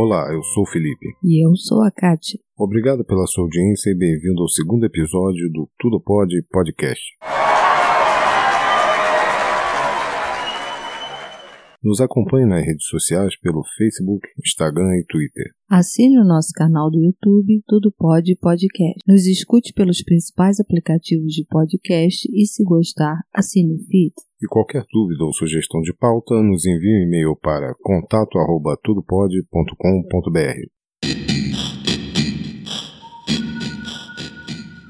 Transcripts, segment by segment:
Olá, eu sou o Felipe. E eu sou a Kátia. Obrigado pela sua audiência e bem-vindo ao segundo episódio do Tudo Pode Podcast. Nos acompanhe nas redes sociais pelo Facebook, Instagram e Twitter. Assine o nosso canal do YouTube Tudo Pode Podcast. Nos escute pelos principais aplicativos de podcast e, se gostar, assine o feed. E qualquer dúvida ou sugestão de pauta, nos envie um e-mail para contato@tudopode.com.br.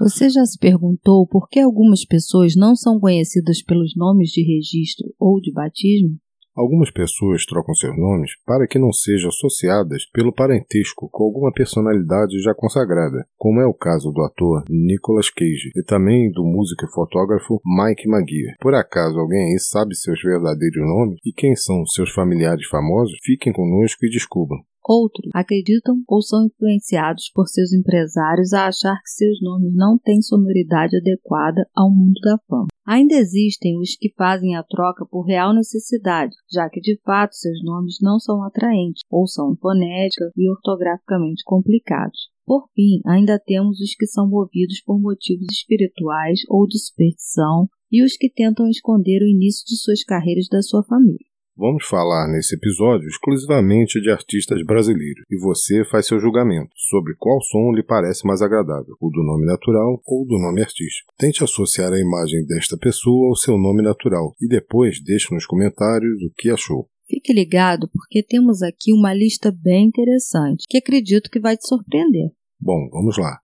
Você já se perguntou por que algumas pessoas não são conhecidas pelos nomes de registro ou de batismo? Algumas pessoas trocam seus nomes para que não sejam associadas pelo parentesco com alguma personalidade já consagrada, como é o caso do ator Nicolas Cage e também do músico e fotógrafo Mike McGear. Por acaso alguém aí sabe seus verdadeiros nomes e quem são seus familiares famosos? Fiquem conosco e descubram. Outros acreditam ou são influenciados por seus empresários a achar que seus nomes não têm sonoridade adequada ao mundo da fama. Ainda existem os que fazem a troca por real necessidade, já que de fato seus nomes não são atraentes ou são fonética e ortograficamente complicados. Por fim, ainda temos os que são movidos por motivos espirituais ou de superstição e os que tentam esconder o início de suas carreiras da sua família. Vamos falar nesse episódio exclusivamente de artistas brasileiros e você faz seu julgamento sobre qual som lhe parece mais agradável, o do nome natural ou do nome artístico. Tente associar a imagem desta pessoa ao seu nome natural e depois deixe nos comentários o que achou. Fique ligado porque temos aqui uma lista bem interessante que acredito que vai te surpreender. Bom, vamos lá.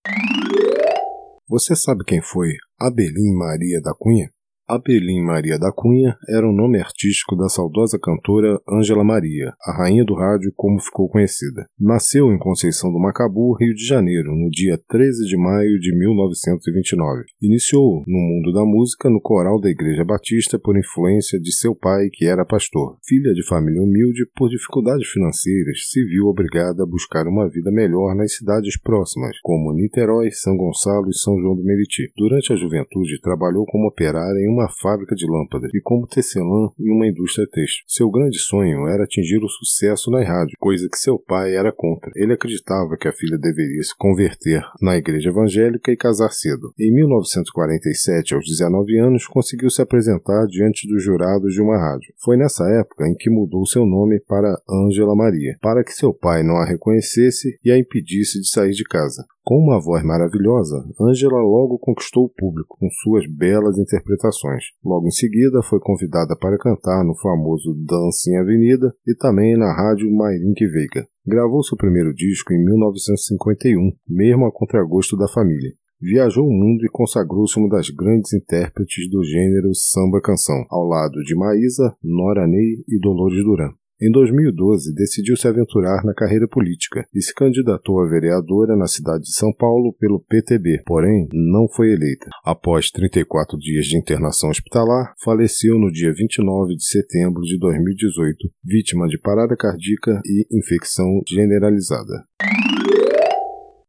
Você sabe quem foi Abelim Maria da Cunha? Abelim Maria da Cunha era o nome artístico da saudosa cantora Ângela Maria, a rainha do rádio como ficou conhecida. Nasceu em Conceição do Macabu, Rio de Janeiro, no dia 13 de maio de 1929. Iniciou no mundo da música no coral da Igreja Batista por influência de seu pai, que era pastor. Filha de família humilde, por dificuldades financeiras, se viu obrigada a buscar uma vida melhor nas cidades próximas, como Niterói, São Gonçalo e São João do Meriti. Durante a juventude, trabalhou como operária em uma fábrica de lâmpadas e como tecelã em uma indústria têxtil. Seu grande sonho era atingir o sucesso na rádio, coisa que seu pai era contra. Ele acreditava que a filha deveria se converter na igreja evangélica e casar cedo. Em 1947, aos 19 anos, conseguiu se apresentar diante dos jurados de uma rádio. Foi nessa época em que mudou seu nome para Ângela Maria, para que seu pai não a reconhecesse e a impedisse de sair de casa. Com uma voz maravilhosa, Angela logo conquistou o público com suas belas interpretações. Logo em seguida, foi convidada para cantar no famoso Dança em Avenida e também na rádio Mairink Veiga. Gravou seu primeiro disco em 1951, mesmo a contragosto da família. Viajou o mundo e consagrou-se uma das grandes intérpretes do gênero samba-canção, ao lado de Maísa, Nora Ney e Dolores Duran. Em 2012, decidiu se aventurar na carreira política e se candidatou a vereadora na cidade de São Paulo pelo PTB, porém não foi eleita. Após 34 dias de internação hospitalar, faleceu no dia 29 de setembro de 2018, vítima de parada cardíaca e infecção generalizada.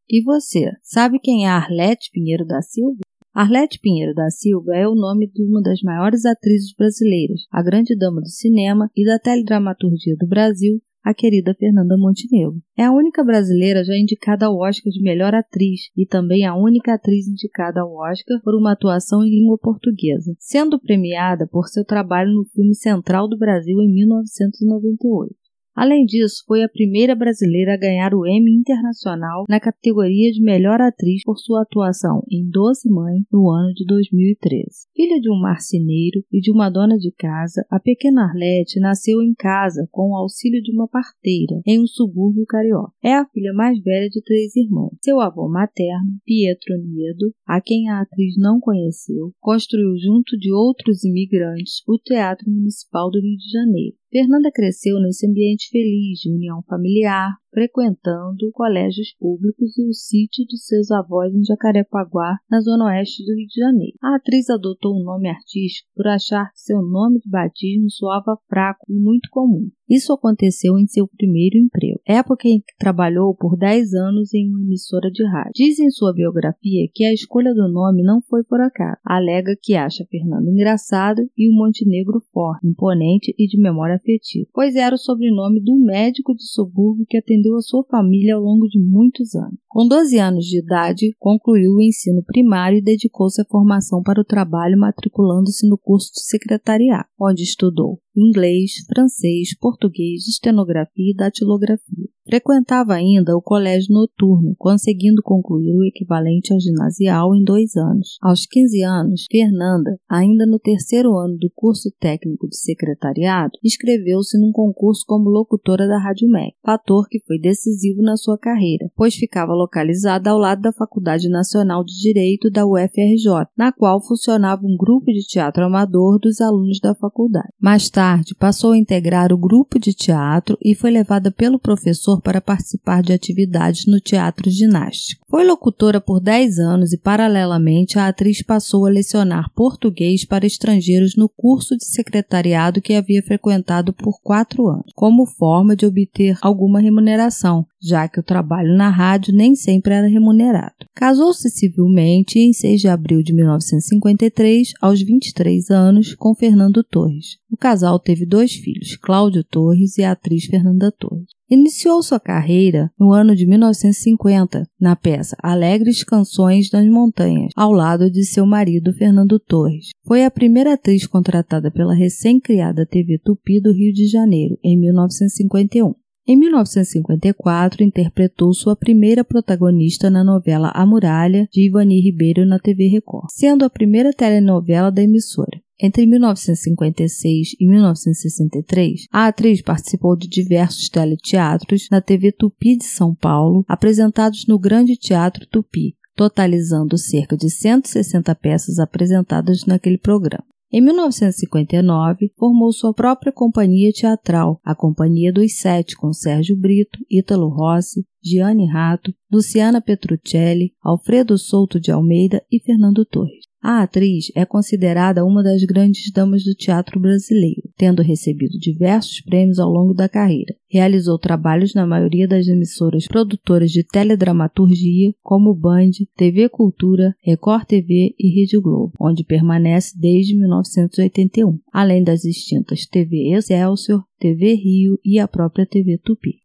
E você, sabe quem é Arlete Pinheiro da Silva? Arlete Pinheiro da Silva é o nome de uma das maiores atrizes brasileiras, a grande dama do cinema e da teledramaturgia do Brasil, a querida Fernanda Montenegro. É a única brasileira já indicada ao Oscar de melhor atriz e também a única atriz indicada ao Oscar por uma atuação em língua portuguesa, sendo premiada por seu trabalho no filme Central do Brasil em 1998. Além disso, foi a primeira brasileira a ganhar o Emmy Internacional na categoria de melhor atriz por sua atuação em Doce Mãe no ano de 2013. Filha de um marceneiro e de uma dona de casa, a pequena Arlete nasceu em casa com o auxílio de uma parteira em um subúrbio carioca. É a filha mais velha de três irmãos. Seu avô materno, Pietro Niedo, a quem a atriz não conheceu, construiu junto de outros imigrantes o Teatro Municipal do Rio de Janeiro. Fernanda cresceu nesse ambiente feliz de união familiar, frequentando colégios públicos e o sítio dos seus avós em Jacarepaguá, na zona oeste do Rio de Janeiro. A atriz adotou um nome artístico por achar que seu nome de batismo soava fraco e muito comum. Isso aconteceu em seu primeiro emprego, época em que trabalhou por 10 anos em uma emissora de rádio. Diz em sua biografia que a escolha do nome não foi por acaso. Alega que acha Fernando engraçado e o Montenegro forte, imponente e de memória afetiva, pois era o sobrenome do médico de subúrbio que atendeu atendeu a sua família ao longo de muitos anos. Com 12 anos de idade, concluiu o ensino primário e dedicou-se à formação para o trabalho, matriculando-se no curso de secretariado, onde estudou inglês, francês, português, estenografia e datilografia. Frequentava ainda o colégio noturno, conseguindo concluir o equivalente ao ginasial em dois anos. Aos 15 anos, Fernanda, ainda no terceiro ano do curso técnico de secretariado, inscreveu-se num concurso como locutora da Rádio MEC, fator que foi decisivo na sua carreira, pois ficava localizada ao lado da Faculdade Nacional de Direito da UFRJ, na qual funcionava um grupo de teatro amador dos alunos da faculdade. Mais tarde, passou a integrar o grupo de teatro e foi levada pelo professor para participar de atividades no teatro ginástico. Foi locutora por 10 anos e, paralelamente, a atriz passou a lecionar português para estrangeiros no curso de secretariado que havia frequentado por quatro anos, como forma de obter alguma remuneração, já que o trabalho na rádio nem sempre era remunerado. Casou-se civilmente em 6 de abril de 1953, aos 23 anos, com Fernando Torres. O casal teve dois filhos, Cláudio Torres e a atriz Fernanda Torres. Iniciou sua carreira no ano de 1950 na peça Alegres Canções das Montanhas, ao lado de seu marido Fernando Torres. Foi a primeira atriz contratada pela recém-criada TV Tupi do Rio de Janeiro, em 1951. Em 1954, interpretou sua primeira protagonista na novela A Muralha, de Ivani Ribeiro na TV Record, sendo a primeira telenovela da emissora. Entre 1956 e 1963, a atriz participou de diversos teleteatros na TV Tupi de São Paulo, apresentados no Grande Teatro Tupi, totalizando cerca de 160 peças apresentadas naquele programa. Em 1959, formou sua própria companhia teatral, a Companhia dos Sete, com Sérgio Brito, Ítalo Rossi, Gianni Rato, Luciana Petruccelli, Alfredo Souto de Almeida e Fernando Torres. A atriz é considerada uma das grandes damas do teatro brasileiro, tendo recebido diversos prêmios ao longo da carreira. Realizou trabalhos na maioria das emissoras produtoras de teledramaturgia, como Band, TV Cultura, Record TV e Rede Globo, onde permanece desde 1981, além das extintas TV Excelsior, TV Rio e a própria TV Tupi.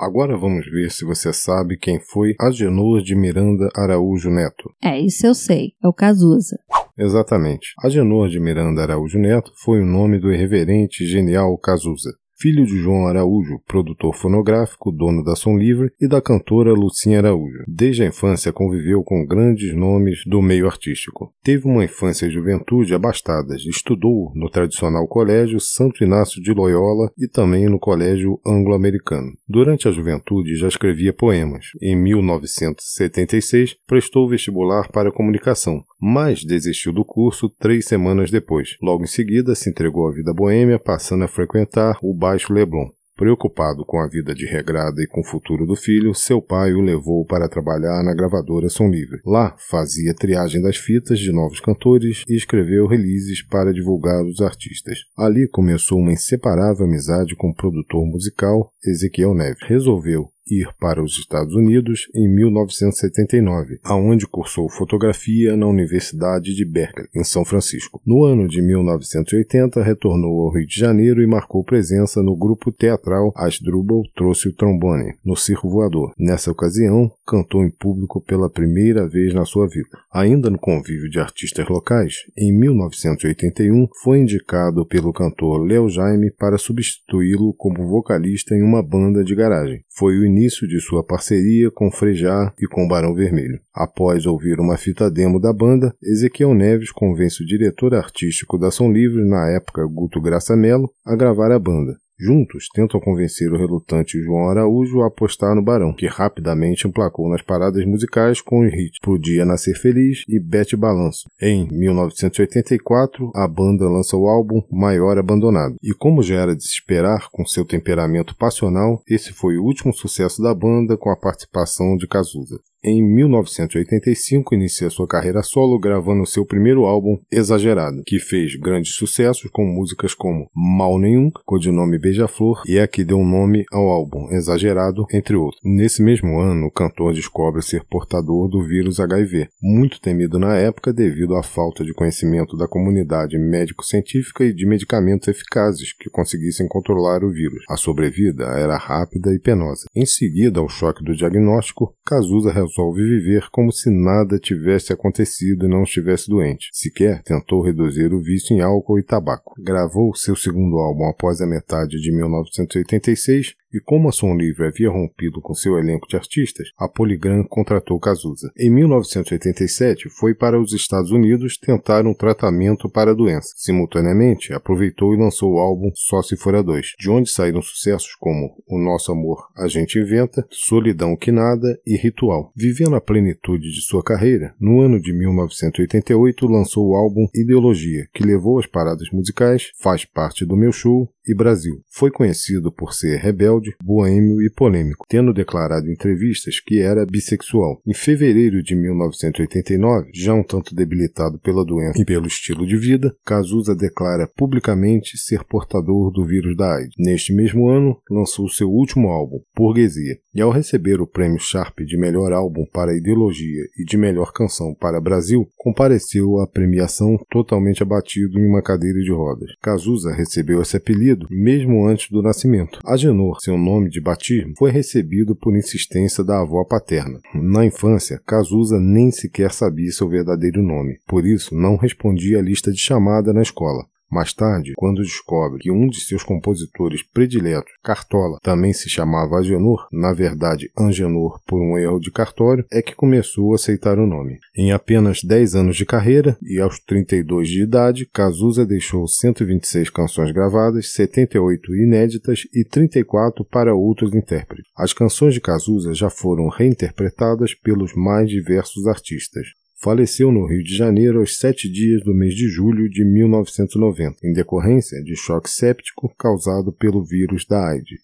Agora vamos ver se você sabe quem foi Agenor de Miranda Araújo Neto. É, isso eu sei. É o Cazuza. Exatamente. Agenor de Miranda Araújo Neto foi o nome do irreverente e genial Cazuza filho de João Araújo, produtor fonográfico, dono da Som Livre, e da cantora Lucinha Araújo. Desde a infância conviveu com grandes nomes do meio artístico. Teve uma infância e juventude abastadas. Estudou no tradicional colégio Santo Inácio de Loyola e também no colégio anglo-americano. Durante a juventude já escrevia poemas. Em 1976 prestou vestibular para comunicação, mas desistiu do curso três semanas depois. Logo em seguida se entregou à vida boêmia, passando a frequentar o bar Baixo Leblon. Preocupado com a vida de regrada e com o futuro do filho, seu pai o levou para trabalhar na gravadora Som Livre. Lá, fazia triagem das fitas de novos cantores e escreveu releases para divulgar os artistas. Ali começou uma inseparável amizade com o produtor musical Ezequiel Neves. Resolveu ir para os Estados Unidos em 1979, aonde cursou fotografia na Universidade de Berkeley, em São Francisco. No ano de 1980, retornou ao Rio de Janeiro e marcou presença no grupo teatral Asdrubal Trouxe o Trombone, no Circo Voador. Nessa ocasião, cantou em público pela primeira vez na sua vida. Ainda no convívio de artistas locais, em 1981, foi indicado pelo cantor Léo Jaime para substituí-lo como vocalista em uma banda de garagem. Foi o início de sua parceria com Frejá e com Barão Vermelho. Após ouvir uma fita demo da banda, Ezequiel Neves convence o diretor artístico da Som Livre, na época Guto Graça Mello, a gravar a banda. Juntos, tentam convencer o relutante João Araújo a apostar no Barão, que rapidamente emplacou nas paradas musicais com os hits Podia Nascer Feliz e Bete Balanço. Em 1984, a banda lança o álbum Maior Abandonado. E como já era de se esperar, com seu temperamento passional, esse foi o último sucesso da banda com a participação de Cazuza. Em 1985, inicia sua carreira solo gravando seu primeiro álbum, Exagerado, que fez grandes sucessos com músicas como Mal Nenhum, codinome Beija-Flor, e a que deu nome ao álbum, Exagerado, entre outros. Nesse mesmo ano, o cantor descobre ser portador do vírus HIV, muito temido na época devido à falta de conhecimento da comunidade médico-científica e de medicamentos eficazes que conseguissem controlar o vírus. A sobrevida era rápida e penosa. Em seguida ao choque do diagnóstico, Cazuza viver como se nada tivesse acontecido e não estivesse doente. Sequer tentou reduzir o vício em álcool e tabaco. Gravou seu segundo álbum após a metade de 1986 e como a Som Livre havia rompido com seu elenco de artistas, a Polygram contratou Cazuza. Em 1987, foi para os Estados Unidos tentar um tratamento para a doença. Simultaneamente, aproveitou e lançou o álbum Só Se For a Dois, de onde saíram sucessos como O Nosso Amor A Gente Inventa, Solidão Que Nada e Ritual. Vivendo a plenitude de sua carreira, no ano de 1988 lançou o álbum Ideologia, que levou as paradas musicais Faz Parte do Meu Show e Brasil. Foi conhecido por ser rebelde, boêmio e polêmico, tendo declarado em entrevistas que era bissexual. Em fevereiro de 1989, já um tanto debilitado pela doença e pelo estilo de vida, Cazuza declara publicamente ser portador do vírus da AIDS. Neste mesmo ano, lançou seu último álbum, Burguesia, e ao receber o prêmio Sharp de melhor álbum para ideologia e de melhor canção para Brasil, compareceu à premiação totalmente abatido em uma cadeira de rodas. Cazuza recebeu esse apelido mesmo antes do nascimento. Agenor, seu nome de batismo, foi recebido por insistência da avó paterna. Na infância, Cazuza nem sequer sabia seu verdadeiro nome, por isso não respondia à lista de chamada na escola. Mais tarde, quando descobre que um de seus compositores prediletos, Cartola, também se chamava Agenor, na verdade Angenor por um erro de cartório, é que começou a aceitar o nome. Em apenas 10 anos de carreira e aos 32 de idade, Cazuza deixou 126 canções gravadas, 78 inéditas e 34 para outros intérpretes. As canções de Cazuza já foram reinterpretadas pelos mais diversos artistas faleceu no Rio de Janeiro aos sete dias do mês de julho de 1990, em decorrência de choque séptico causado pelo vírus da AIDS.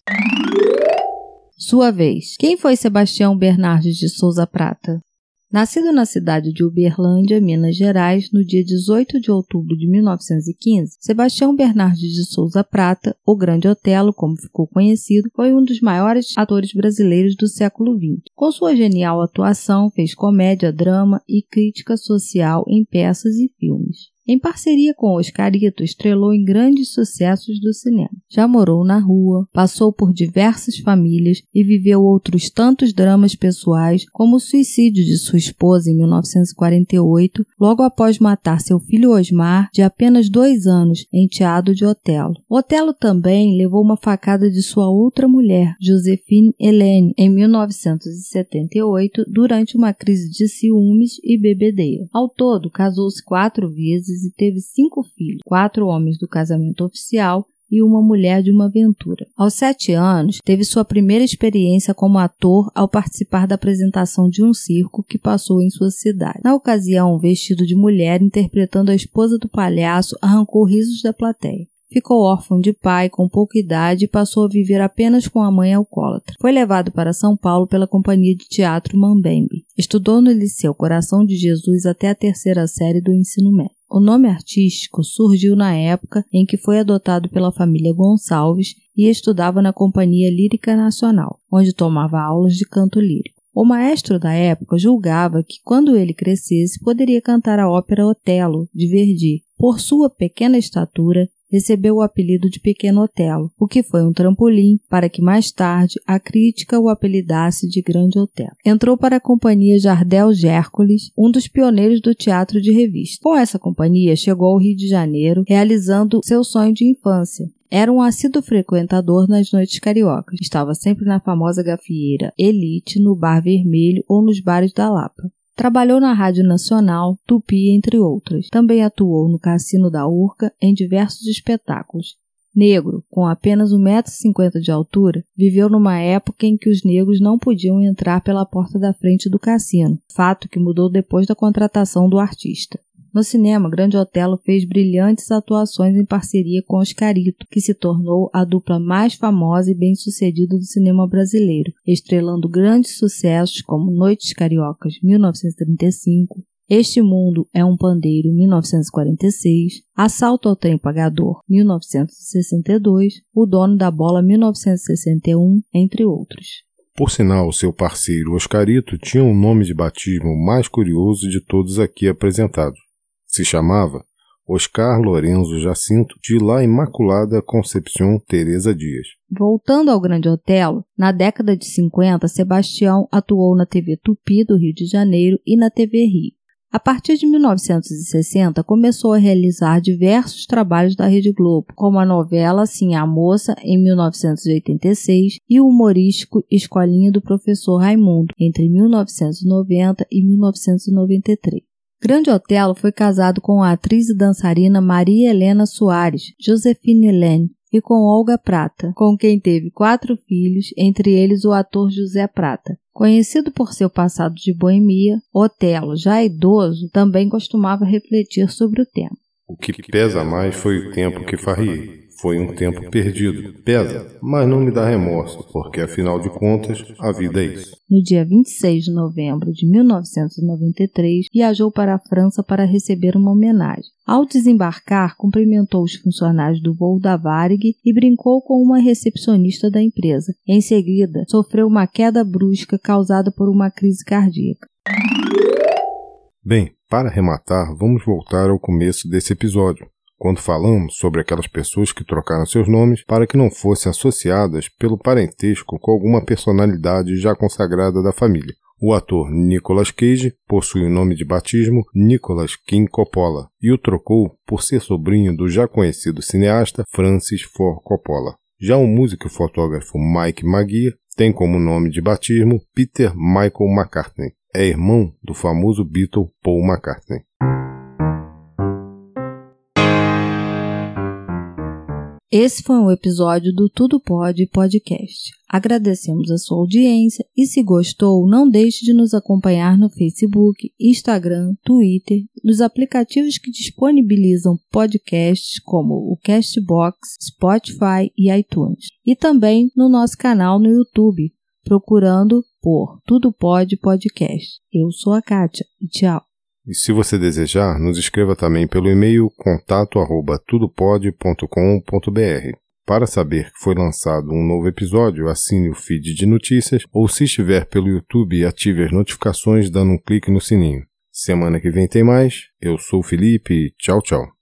Sua vez. Quem foi Sebastião Bernardes de Souza Prata? Nascido na cidade de Uberlândia, Minas Gerais, no dia 18 de outubro de 1915, Sebastião Bernardes de Souza Prata, o Grande Otelo, como ficou conhecido, foi um dos maiores atores brasileiros do século XX. Com sua genial atuação, fez comédia, drama e crítica social em peças e filmes. Em parceria com Oscarito, estrelou em grandes sucessos do cinema. Já morou na rua, passou por diversas famílias e viveu outros tantos dramas pessoais, como o suicídio de sua esposa em 1948, logo após matar seu filho Osmar, de apenas dois anos, enteado de Otelo. Otelo também levou uma facada de sua outra mulher, Josephine Helene, em 1978, durante uma crise de ciúmes e bebedeira. Ao todo, casou-se quatro vezes e teve cinco filhos, quatro homens do casamento oficial e uma mulher de uma aventura. Aos sete anos, teve sua primeira experiência como ator ao participar da apresentação de um circo que passou em sua cidade. Na ocasião, vestido de mulher, interpretando a esposa do palhaço, arrancou risos da plateia. Ficou órfão de pai com pouca idade e passou a viver apenas com a mãe alcoólatra. Foi levado para São Paulo pela companhia de teatro Mambembe. Estudou no Liceu Coração de Jesus até a terceira série do ensino médio. O nome artístico surgiu na época em que foi adotado pela família Gonçalves e estudava na Companhia Lírica Nacional, onde tomava aulas de canto lírico. O maestro da época julgava que quando ele crescesse poderia cantar a ópera Otelo, de Verdi. Por sua pequena estatura, recebeu o apelido de Pequeno Otelo, o que foi um trampolim para que mais tarde a crítica o apelidasse de Grande Otelo. Entrou para a companhia Jardel Gércoles, um dos pioneiros do teatro de revista. Com essa companhia, chegou ao Rio de Janeiro, realizando seu sonho de infância, era um assíduo frequentador nas noites cariocas. Estava sempre na famosa gafieira Elite, no Bar Vermelho ou nos bares da Lapa. Trabalhou na Rádio Nacional, Tupi, entre outras. Também atuou no Cassino da Urca em diversos espetáculos. Negro, com apenas 1,50m de altura, viveu numa época em que os negros não podiam entrar pela porta da frente do cassino, fato que mudou depois da contratação do artista. No cinema, Grande Otelo fez brilhantes atuações em parceria com Oscarito, que se tornou a dupla mais famosa e bem-sucedida do cinema brasileiro, estrelando grandes sucessos como Noites Cariocas, 1935, este Mundo é um Pandeiro, 1946, Assalto ao Trem Pagador, 1962, O Dono da Bola, 1961, entre outros. Por sinal, seu parceiro Oscarito tinha um nome de batismo mais curioso de todos aqui apresentados. Se chamava Oscar Lorenzo Jacinto de La Imaculada Concepción Teresa Dias. Voltando ao Grande Otelo, na década de 50, Sebastião atuou na TV Tupi do Rio de Janeiro e na TV Rio. A partir de 1960, começou a realizar diversos trabalhos da Rede Globo, como a novela Sim a Moça, em 1986, e o humorístico Escolinha do Professor Raimundo, entre 1990 e 1993. Grande Otelo foi casado com a atriz e dançarina Maria Helena Soares, Josefine Lene, e com Olga Prata, com quem teve quatro filhos, entre eles o ator José Prata. Conhecido por seu passado de boemia, Otelo, já idoso, também costumava refletir sobre o tema. O que pesa mais foi o tempo que farriei. Foi um tempo perdido. Pesa, mas não me dá remorso, porque afinal de contas, a vida é isso. No dia 26 de novembro de 1993, viajou para a França para receber uma homenagem. Ao desembarcar, cumprimentou os funcionários do voo da Varig e brincou com uma recepcionista da empresa. Em seguida, sofreu uma queda brusca causada por uma crise cardíaca. Bem, para arrematar, vamos voltar ao começo desse episódio quando falamos sobre aquelas pessoas que trocaram seus nomes para que não fossem associadas pelo parentesco com alguma personalidade já consagrada da família. O ator Nicolas Cage possui o nome de batismo Nicolas King Coppola e o trocou por ser sobrinho do já conhecido cineasta Francis Ford Coppola. Já o músico e fotógrafo Mike Maguire tem como nome de batismo Peter Michael McCartney. É irmão do famoso Beatle Paul McCartney. Esse foi um episódio do Tudo Pode Podcast. Agradecemos a sua audiência e se gostou, não deixe de nos acompanhar no Facebook, Instagram, Twitter, nos aplicativos que disponibilizam podcasts como o Castbox, Spotify e iTunes. E também no nosso canal no YouTube, procurando por Tudo Pode Podcast. Eu sou a Kátia e tchau. E se você desejar, nos escreva também pelo e-mail contato@tudopod.com.br. Para saber que foi lançado um novo episódio, assine o feed de notícias ou se estiver pelo YouTube, ative as notificações dando um clique no sininho. Semana que vem tem mais. Eu sou o Felipe. Tchau, tchau.